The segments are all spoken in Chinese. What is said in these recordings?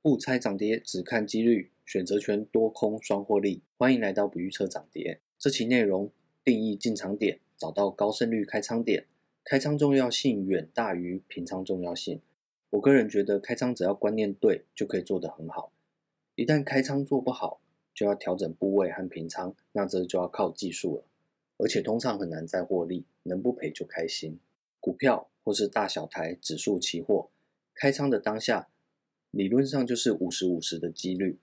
不猜涨跌，只看几率，选择权多空双获利。欢迎来到不预测涨跌。这期内容定义进场点，找到高胜率开仓点，开仓重要性远大于平仓重要性。我个人觉得，开仓只要观念对，就可以做得很好。一旦开仓做不好，就要调整部位和平仓，那这就要靠技术了。而且通常很难再获利，能不赔就开心。股票或是大小台指数期货，开仓的当下，理论上就是五十五十的几率，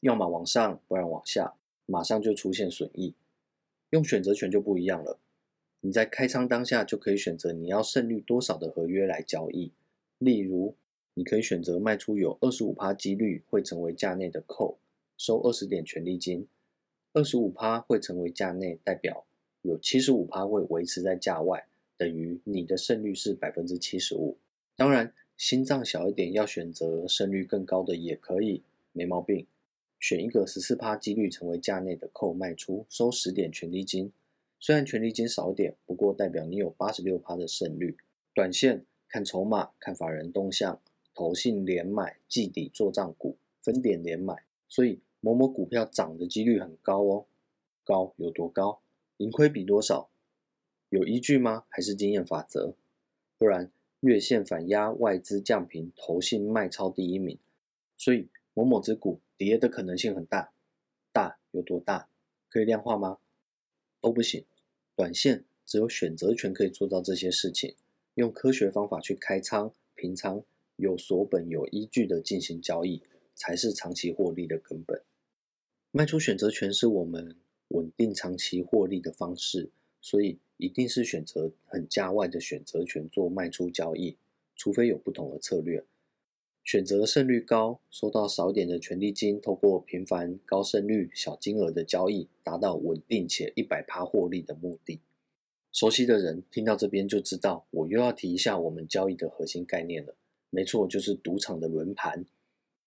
要么往上，不然往下，马上就出现损益。用选择权就不一样了，你在开仓当下就可以选择你要胜率多少的合约来交易。例如，你可以选择卖出有二十五趴几率会成为价内的 call，收二十点权利金，二十五趴会成为价内，代表有七十五趴会维持在价外。等于你的胜率是百分之七十五。当然，心脏小一点，要选择胜率更高的也可以，没毛病。选一个十四趴几率成为价内的扣卖出，收十点权利金。虽然权利金少点，不过代表你有八十六趴的胜率。短线看筹码，看法人动向，投信连买，季底做账股，分点连买，所以某某股票涨的几率很高哦。高有多高？盈亏比多少？有依据吗？还是经验法则？不然月线反压，外资降频，投信卖超第一名，所以某某只股跌的可能性很大。大有多大？可以量化吗？都不行。短线只有选择权可以做到这些事情，用科学方法去开仓、平仓，有所本、有依据的进行交易，才是长期获利的根本。卖出选择权是我们稳定长期获利的方式，所以。一定是选择很价外的选择权做卖出交易，除非有不同的策略。选择胜率高，收到少点的权利金，透过频繁高胜率小金额的交易，达到稳定且一百趴获利的目的。熟悉的人听到这边就知道，我又要提一下我们交易的核心概念了。没错，就是赌场的轮盘，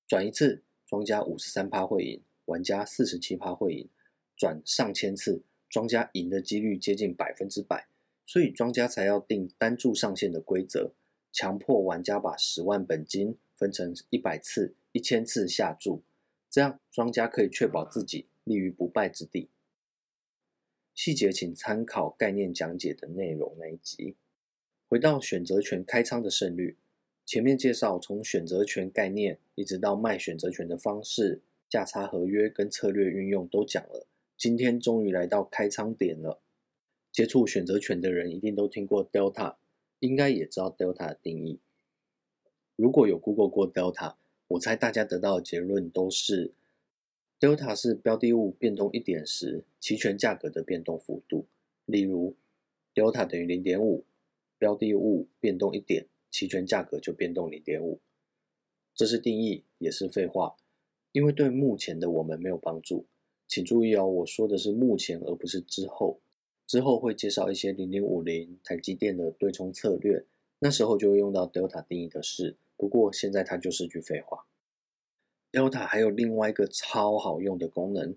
转一次，庄家五十三趴会赢，玩家四十七趴会赢，转上千次。庄家赢的几率接近百分之百，所以庄家才要定单注上限的规则，强迫玩家把十万本金分成一百次、一千次下注，这样庄家可以确保自己立于不败之地。细节请参考概念讲解的内容那一集。回到选择权开仓的胜率，前面介绍从选择权概念一直到卖选择权的方式、价差合约跟策略运用都讲了。今天终于来到开仓点了。接触选择权的人一定都听过 Delta，应该也知道 Delta 的定义。如果有 Google 过 Delta，我猜大家得到的结论都是 Delta 是标的物变动一点时，期权价格的变动幅度。例如，Delta 等于零点五，标的物变动一点，期权价格就变动零点五。这是定义，也是废话，因为对目前的我们没有帮助。请注意哦，我说的是目前，而不是之后。之后会介绍一些零零五零台积电的对冲策略，那时候就会用到 Delta 定义的事。不过现在它就是句废话。Delta 还有另外一个超好用的功能，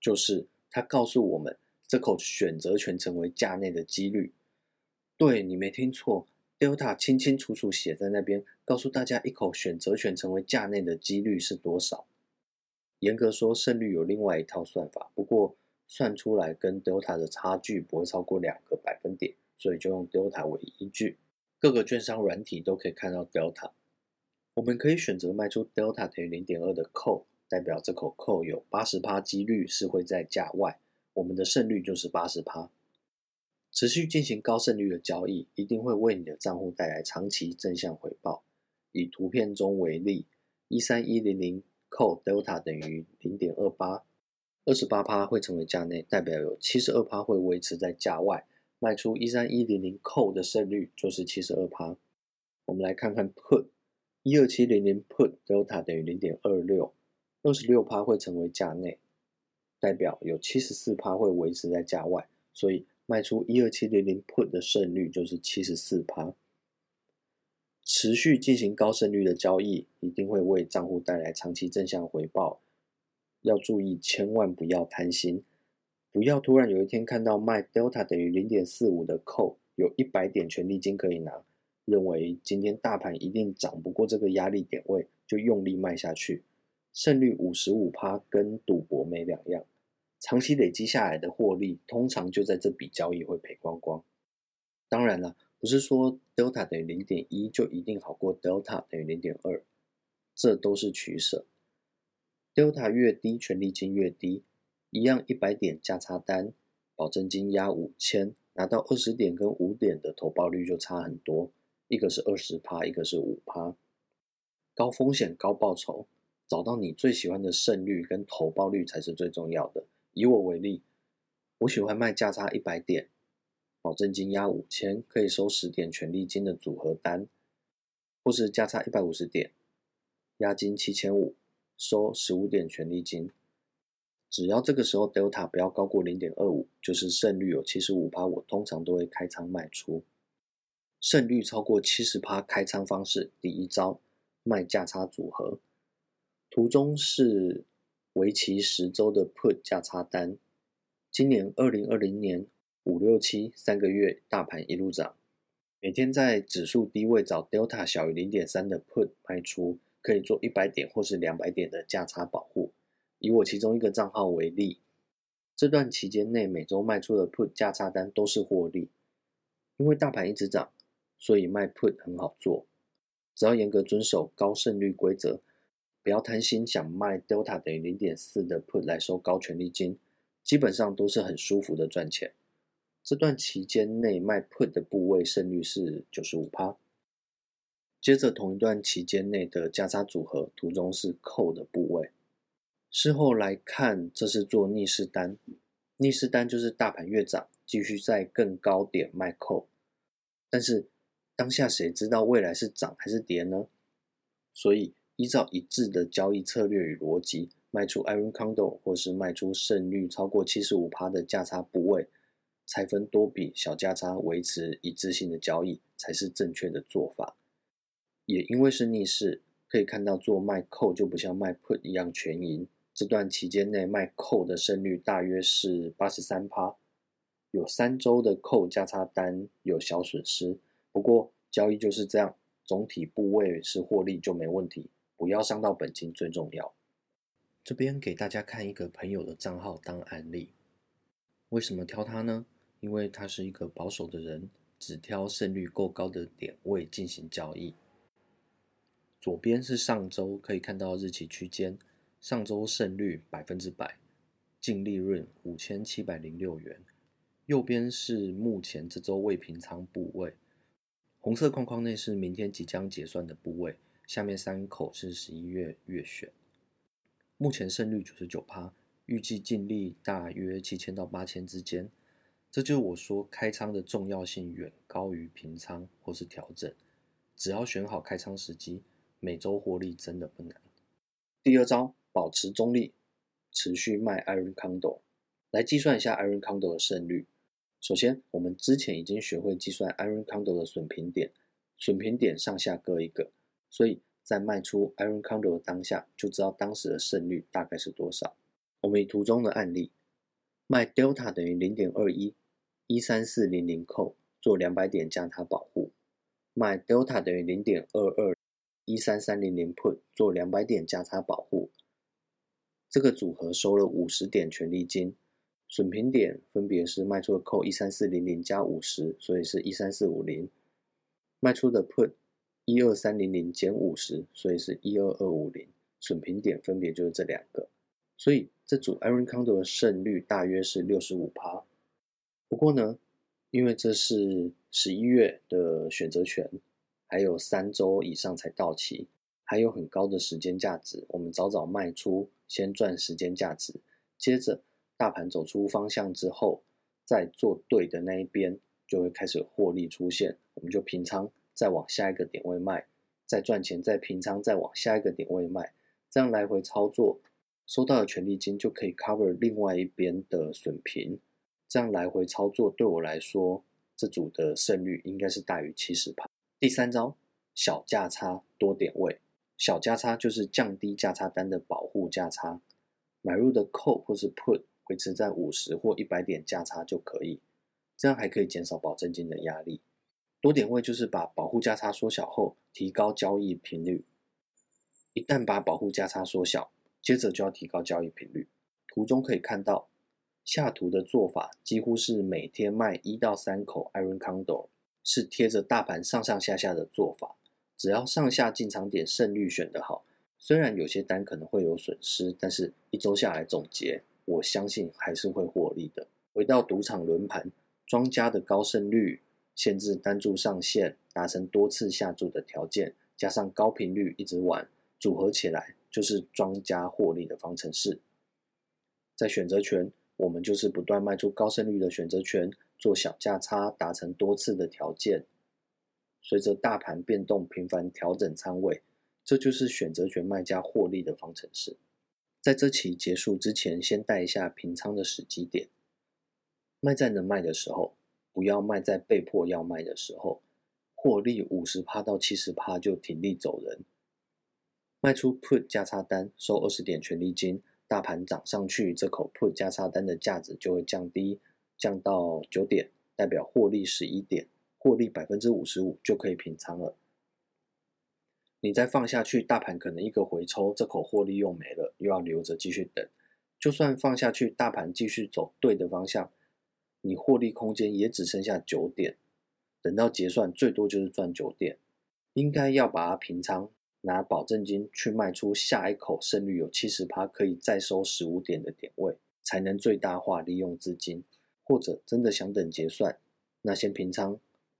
就是它告诉我们这口选择权成为价内的几率。对，你没听错，Delta 清清楚楚写在那边，告诉大家一口选择权成为价内的几率是多少。严格说，胜率有另外一套算法，不过算出来跟 Delta 的差距不会超过两个百分点，所以就用 Delta 为依据。各个券商软体都可以看到 Delta。我们可以选择卖出 Delta 等于零点二的 call，代表这口 call 有八十趴几率是会在价外，我们的胜率就是八十趴。持续进行高胜率的交易，一定会为你的账户带来长期正向回报。以图片中为例，一三一零零。Call delta 等于零点二八，二十八趴会成为价内，代表有七十二趴会维持在价外。卖出一三一零零 call 的胜率就是七十二趴。我们来看看 put 一二七零零 put delta 等于零点二六，二十六趴会成为价内，代表有七十四趴会维持在价外，所以卖出一二七零零 put 的胜率就是七十四趴。持续进行高胜率的交易，一定会为账户带来长期正向回报。要注意，千万不要贪心，不要突然有一天看到卖 Delta 等于零点四五的 call，有一百点权利金可以拿，认为今天大盘一定涨不过这个压力点位，就用力卖下去，胜率五十五趴，跟赌博没两样。长期累积下来的获利，通常就在这笔交易会赔光光。当然了，不是说 delta 等于零点一就一定好过 delta 等于零点二，这都是取舍。delta 越低，权利金越低。一样一百点价差单，保证金压五千，拿到二十点跟五点的投报率就差很多，一个是二十趴，一个是五趴。高风险高报酬，找到你最喜欢的胜率跟投报率才是最重要的。以我为例，我喜欢卖价差一百点，保证金押五千，可以收十点权利金的组合单，或是价差一百五十点，押金七千五，收十五点权利金。只要这个时候 delta 不要高过零点二五，就是胜率有七十五趴，我通常都会开仓卖出。胜率超过七十趴开仓方式，第一招卖价差组合，图中是。为期十周的 Put 价差单，今年二零二零年五六七三个月，大盘一路涨，每天在指数低位找 Delta 小于零点三的 Put 卖出，可以做一百点或是两百点的价差保护。以我其中一个账号为例，这段期间内每周卖出的 Put 价差单都是获利，因为大盘一直涨，所以卖 Put 很好做，只要严格遵守高胜率规则。不要贪心，想卖 delta 等于零点四的 put 来收高权利金，基本上都是很舒服的赚钱。这段期间内卖 put 的部位胜率是九十五趴。接着同一段期间内的价差组合，图中是 call 的部位。事后来看，这是做逆势单，逆势单就是大盘越涨，继续在更高点卖 call。但是当下谁知道未来是涨还是跌呢？所以。依照一致的交易策略与逻辑，卖出 Iron Condor 或是卖出胜率超过七十五趴的价差部位，拆分多笔小价差，维持一致性的交易才是正确的做法。也因为是逆势，可以看到做卖 call 就不像卖 put 一样全赢。这段期间内卖 call 的胜率大约是八十三趴，有三周的 call 价差单有小损失，不过交易就是这样，总体部位是获利就没问题。不要伤到本金最重要。这边给大家看一个朋友的账号当案例。为什么挑他呢？因为他是一个保守的人，只挑胜率够高的点位进行交易。左边是上周，可以看到日期区间，上周胜率百分之百，净利润五千七百零六元。右边是目前这周未平仓部位，红色框框内是明天即将结算的部位。下面三口是十一月月选，目前胜率九十九趴，预计净利大约七千到八千之间。这就是我说开仓的重要性远高于平仓或是调整，只要选好开仓时机，每周获利真的不难。第二招，保持中立，持续卖 Iron Condor，来计算一下 Iron Condor 的胜率。首先，我们之前已经学会计算 Iron Condor 的损平点，损平点上下各一个。所以在卖出 Iron Condor 的当下，就知道当时的胜率大概是多少。我们以图中的案例，卖 Delta 等于零点二一，一三四零零 call 做两百点加差保护；卖 Delta 等于零点二二，一三三零零 put 做两百点加差保护。这个组合收了五十点权利金，损平点分别是卖出的 call 一三四零零加五十，所以是一三四五零，卖出的 put。一二三零零减五十，所以是一二二五零，损平点分别就是这两个，所以这组 Iron Condor 的胜率大约是六十五趴。不过呢，因为这是十一月的选择权，还有三周以上才到期，还有很高的时间价值，我们早早卖出，先赚时间价值，接着大盘走出方向之后，再做对的那一边，就会开始获利出现，我们就平仓。再往下一个点位卖，再赚钱，再平仓，再往下一个点位卖，这样来回操作，收到的权利金就可以 cover 另外一边的损平。这样来回操作对我来说，这组的胜率应该是大于七十趴。第三招，小价差多点位，小价差就是降低价差单的保护价差，买入的 call 或是 put 维持在五十或一百点价差就可以，这样还可以减少保证金的压力。多点位就是把保护价差缩小后，提高交易频率。一旦把保护价差缩小，接着就要提高交易频率。图中可以看到，下图的做法几乎是每天卖一到三口 Iron Condor，是贴着大盘上上下下的做法。只要上下进场点胜率选得好，虽然有些单可能会有损失，但是一周下来总结，我相信还是会获利的。回到赌场轮盘，庄家的高胜率、限制单注上限、达成多次下注的条件，加上高频率一直玩，组合起来就是庄家获利的方程式。在选择权，我们就是不断卖出高胜率的选择权，做小价差，达成多次的条件。随着大盘变动，频繁调整仓位，这就是选择权卖家获利的方程式。在这期结束之前，先带一下平仓的时机点。卖在能卖的时候，不要卖在被迫要卖的时候。获利五十趴到七十趴就停利走人。卖出 Put 价差单，收二十点权利金。大盘涨上去，这口 Put 价差单的价值就会降低，降到九点，代表获利十一点。获利百分之五十五就可以平仓了。你再放下去，大盘可能一个回抽，这口获利又没了，又要留着继续等。就算放下去，大盘继续走对的方向，你获利空间也只剩下九点。等到结算，最多就是赚九点。应该要把它平仓，拿保证金去卖出下一口胜率有七十趴，可以再收十五点的点位，才能最大化利用资金。或者真的想等结算，那先平仓。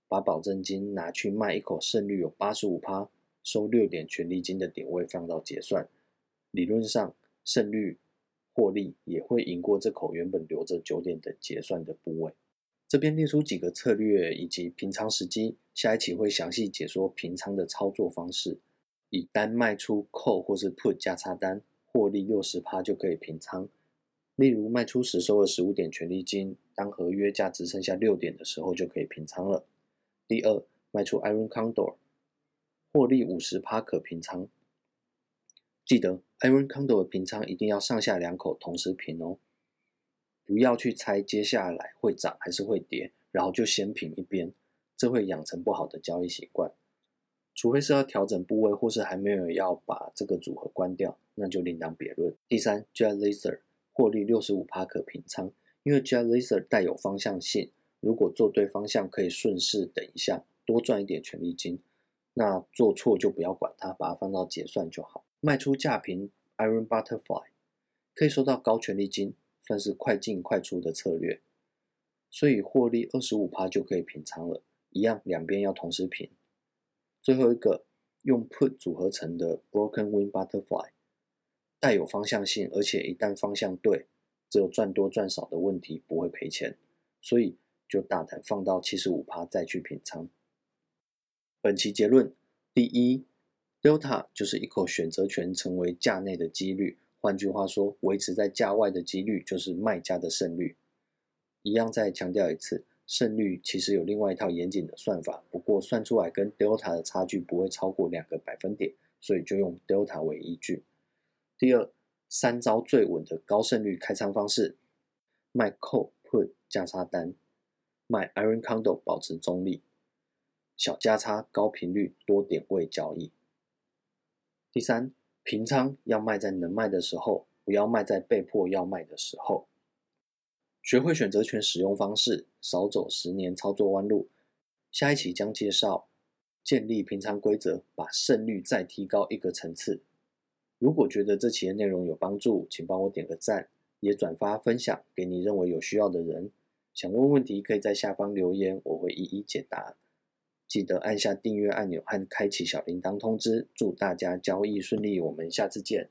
把保证金拿去卖一口胜率有八十五趴，收六点权利金的点位放到结算，理论上胜率获利也会赢过这口原本留着九点的结算的部位。这边列出几个策略以及平仓时机，下一期会详细解说平仓的操作方式。以单卖出 call 或是 put 价差单，获利六十趴就可以平仓。例如卖出时收了十五点权利金，当合约价只剩下六点的时候就可以平仓了。第二，卖出 Iron Condor，获利五十趴可平仓。记得 Iron Condor 的平仓一定要上下两口同时平哦，不要去猜接下来会涨还是会跌，然后就先平一边，这会养成不好的交易习惯。除非是要调整部位，或是还没有要把这个组合关掉，那就另当别论。第三，Jet Laser 获利六十五趴可平仓，因为 Jet Laser 带有方向性。如果做对方向，可以顺势等一下，多赚一点权利金。那做错就不要管它，把它放到结算就好。卖出价平 Iron Butterfly，可以收到高权利金，算是快进快出的策略。所以获利二十五趴就可以平仓了，一样两边要同时平。最后一个用 Put 组合成的 Broken Wing Butterfly，带有方向性，而且一旦方向对，只有赚多赚少的问题，不会赔钱。所以。就大胆放到七十五趴再去平仓。本期结论：第一，Delta 就是一口选择权成为价内的几率，换句话说，维持在价外的几率就是卖家的胜率。一样再强调一次，胜率其实有另外一套严谨的算法，不过算出来跟 Delta 的差距不会超过两个百分点，所以就用 Delta 为依据。第二，三招最稳的高胜率开仓方式：卖 Call Put 价差单。卖 Iron Condor 保持中立，小价差高频率多点位交易。第三，平仓要卖在能卖的时候，不要卖在被迫要卖的时候。学会选择权使用方式，少走十年操作弯路。下一期将介绍建立平仓规则，把胜率再提高一个层次。如果觉得这期的内容有帮助，请帮我点个赞，也转发分享给你认为有需要的人。想问问题，可以在下方留言，我会一一解答。记得按下订阅按钮和开启小铃铛通知。祝大家交易顺利，我们下次见。